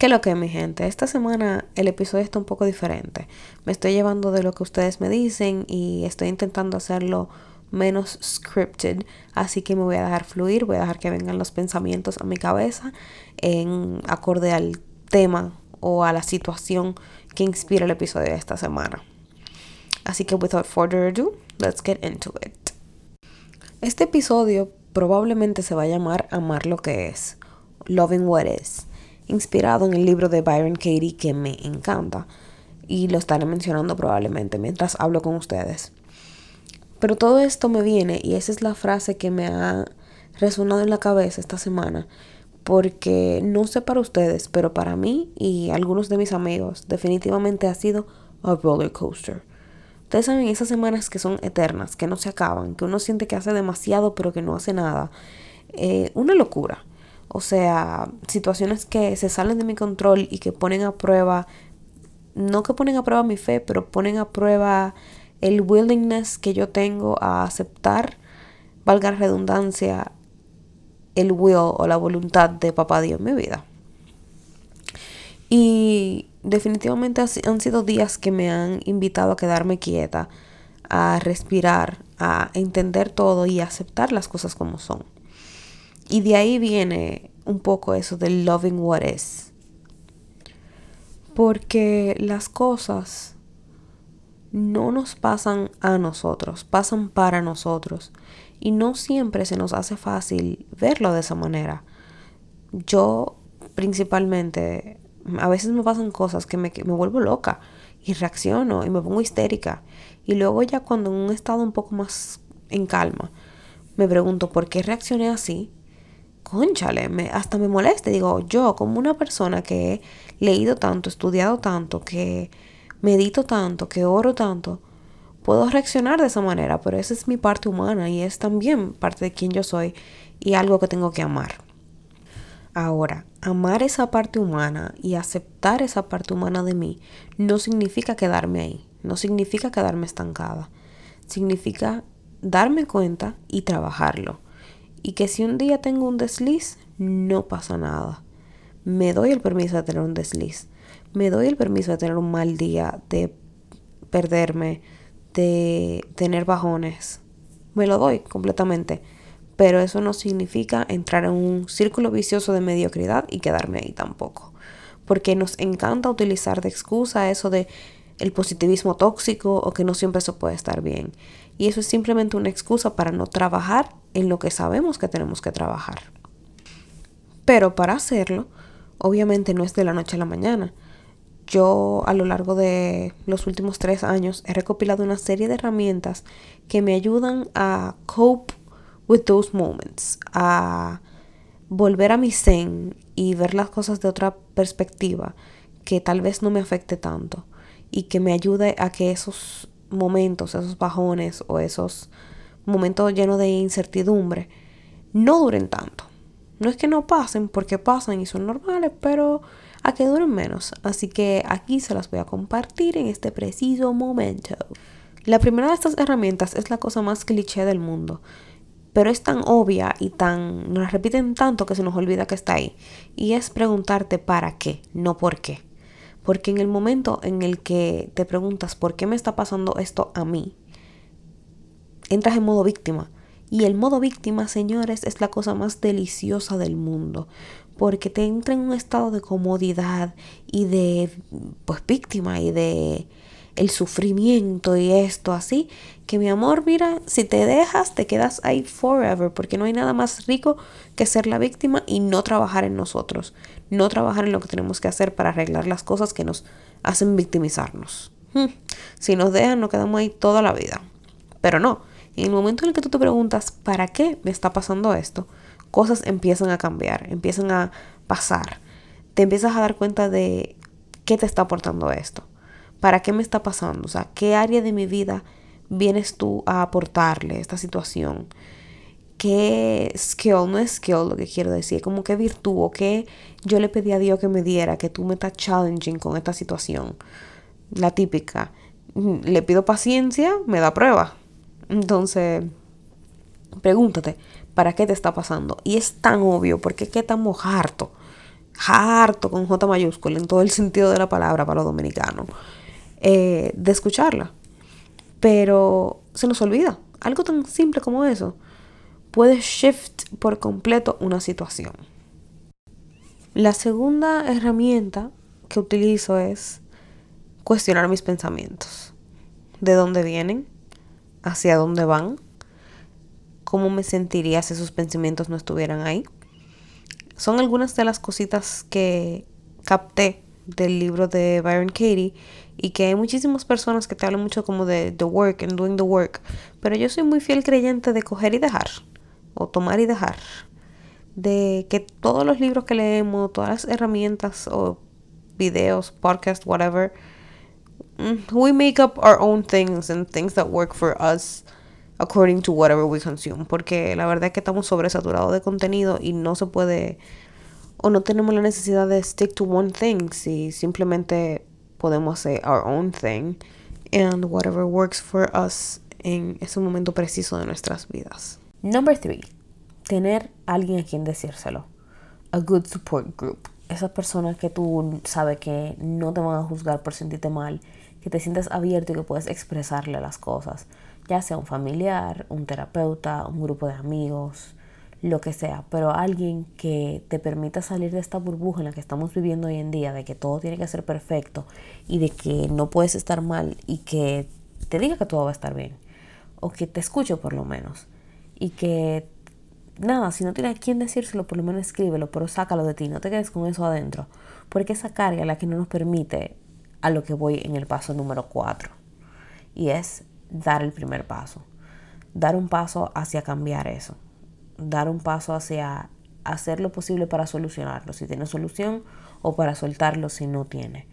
¿Qué lo que, mi gente? Esta semana el episodio está un poco diferente. Me estoy llevando de lo que ustedes me dicen y estoy intentando hacerlo menos scripted. Así que me voy a dejar fluir, voy a dejar que vengan los pensamientos a mi cabeza en acorde al tema o a la situación que inspira el episodio de esta semana. Así que, without further ado, let's get into it. Este episodio probablemente se va a llamar Amar lo que es, Loving What Is inspirado en el libro de Byron Katie que me encanta y lo estaré mencionando probablemente mientras hablo con ustedes. Pero todo esto me viene y esa es la frase que me ha resonado en la cabeza esta semana porque no sé para ustedes, pero para mí y algunos de mis amigos definitivamente ha sido a roller coaster. Ustedes saben esas semanas que son eternas, que no se acaban, que uno siente que hace demasiado pero que no hace nada. Eh, una locura. O sea, situaciones que se salen de mi control y que ponen a prueba, no que ponen a prueba mi fe, pero ponen a prueba el willingness que yo tengo a aceptar, valga la redundancia, el will o la voluntad de papá Dios en mi vida. Y definitivamente han sido días que me han invitado a quedarme quieta, a respirar, a entender todo y a aceptar las cosas como son. Y de ahí viene un poco eso del loving what is. Porque las cosas no nos pasan a nosotros, pasan para nosotros. Y no siempre se nos hace fácil verlo de esa manera. Yo principalmente, a veces me pasan cosas que me, me vuelvo loca y reacciono y me pongo histérica. Y luego ya cuando en un estado un poco más en calma, me pregunto por qué reaccioné así conchale, me, hasta me moleste. Digo, yo como una persona que he leído tanto, estudiado tanto, que medito tanto, que oro tanto, puedo reaccionar de esa manera, pero esa es mi parte humana y es también parte de quien yo soy y algo que tengo que amar. Ahora, amar esa parte humana y aceptar esa parte humana de mí no significa quedarme ahí, no significa quedarme estancada, significa darme cuenta y trabajarlo y que si un día tengo un desliz, no pasa nada. Me doy el permiso de tener un desliz. Me doy el permiso de tener un mal día, de perderme, de tener bajones. Me lo doy completamente. Pero eso no significa entrar en un círculo vicioso de mediocridad y quedarme ahí tampoco. Porque nos encanta utilizar de excusa eso de el positivismo tóxico o que no siempre se puede estar bien. Y eso es simplemente una excusa para no trabajar en lo que sabemos que tenemos que trabajar. Pero para hacerlo, obviamente no es de la noche a la mañana. Yo a lo largo de los últimos tres años he recopilado una serie de herramientas que me ayudan a cope with those moments, a volver a mi zen y ver las cosas de otra perspectiva que tal vez no me afecte tanto y que me ayude a que esos momentos, esos bajones o esos momentos llenos de incertidumbre no duren tanto. No es que no pasen, porque pasan y son normales, pero a que duren menos. Así que aquí se las voy a compartir en este preciso momento. La primera de estas herramientas es la cosa más cliché del mundo, pero es tan obvia y tan nos la repiten tanto que se nos olvida que está ahí. Y es preguntarte para qué, no por qué. Porque en el momento en el que te preguntas por qué me está pasando esto a mí, entras en modo víctima. Y el modo víctima, señores, es la cosa más deliciosa del mundo, porque te entra en un estado de comodidad y de, pues, víctima y de el sufrimiento y esto así, que mi amor, mira, si te dejas, te quedas ahí forever, porque no hay nada más rico que ser la víctima y no trabajar en nosotros, no trabajar en lo que tenemos que hacer para arreglar las cosas que nos hacen victimizarnos. Hmm. Si nos dejan, nos quedamos ahí toda la vida. Pero no, en el momento en el que tú te preguntas, ¿para qué me está pasando esto? Cosas empiezan a cambiar, empiezan a pasar. Te empiezas a dar cuenta de qué te está aportando esto. ¿Para qué me está pasando? O sea, ¿qué área de mi vida vienes tú a aportarle esta situación? ¿Qué skill, no es skill lo que quiero decir, como qué virtud o qué yo le pedí a Dios que me diera, que tú me estás challenging con esta situación? La típica, le pido paciencia, me da prueba. Entonces, pregúntate, ¿para qué te está pasando? Y es tan obvio, porque es que estamos hartos, harto con J mayúscula, en todo el sentido de la palabra para los dominicanos, eh, de escucharla. Pero se nos olvida. Algo tan simple como eso puede shift por completo una situación. La segunda herramienta que utilizo es cuestionar mis pensamientos. ¿De dónde vienen? ¿Hacia dónde van? ¿Cómo me sentiría si esos pensamientos no estuvieran ahí? Son algunas de las cositas que capté del libro de Byron Katie y que hay muchísimas personas que te hablan mucho como de the work and doing the work, pero yo soy muy fiel creyente de coger y dejar, o tomar y dejar, de que todos los libros que leemos, todas las herramientas o videos, podcasts, whatever, mm, we make up our own things and things that work for us according to whatever we consume. Porque la verdad es que estamos sobresaturados de contenido y no se puede o no tenemos la necesidad de stick to one thing si simplemente podemos hacer our own thing and whatever works for us en ese momento preciso de nuestras vidas. Number three, tener alguien a quien decírselo. A good support group. Esa persona que tú sabes que no te van a juzgar por sentirte mal, que te sientes abierto y que puedes expresarle las cosas ya sea un familiar, un terapeuta, un grupo de amigos, lo que sea, pero alguien que te permita salir de esta burbuja en la que estamos viviendo hoy en día, de que todo tiene que ser perfecto y de que no puedes estar mal y que te diga que todo va a estar bien, o que te escuche por lo menos, y que nada, si no tienes a quién decírselo, por lo menos escríbelo, pero sácalo de ti, no te quedes con eso adentro, porque esa carga es la que no nos permite a lo que voy en el paso número 4, y es dar el primer paso. Dar un paso hacia cambiar eso. Dar un paso hacia hacer lo posible para solucionarlo, si tiene solución, o para soltarlo si no tiene.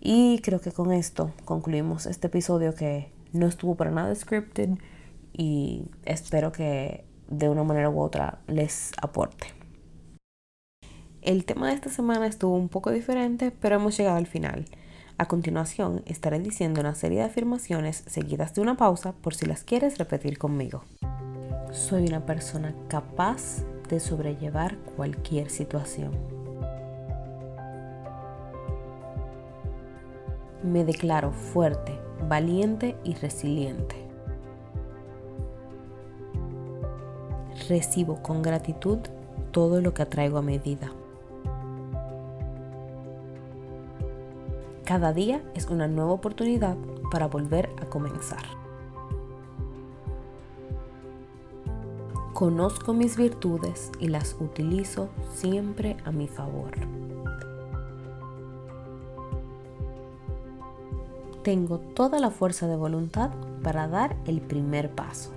Y creo que con esto concluimos este episodio que no estuvo para nada scripted y espero que de una manera u otra les aporte. El tema de esta semana estuvo un poco diferente, pero hemos llegado al final. A continuación, estaré diciendo una serie de afirmaciones seguidas de una pausa por si las quieres repetir conmigo. Soy una persona capaz de sobrellevar cualquier situación. Me declaro fuerte, valiente y resiliente. Recibo con gratitud todo lo que atraigo a mi vida. Cada día es una nueva oportunidad para volver a comenzar. Conozco mis virtudes y las utilizo siempre a mi favor. Tengo toda la fuerza de voluntad para dar el primer paso.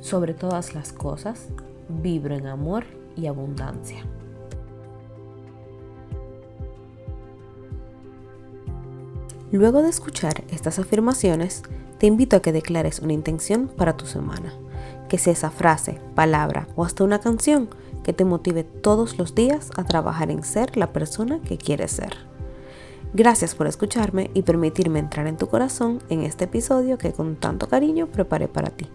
Sobre todas las cosas, vibro en amor y abundancia. Luego de escuchar estas afirmaciones, te invito a que declares una intención para tu semana, que sea esa frase, palabra o hasta una canción que te motive todos los días a trabajar en ser la persona que quieres ser. Gracias por escucharme y permitirme entrar en tu corazón en este episodio que con tanto cariño preparé para ti.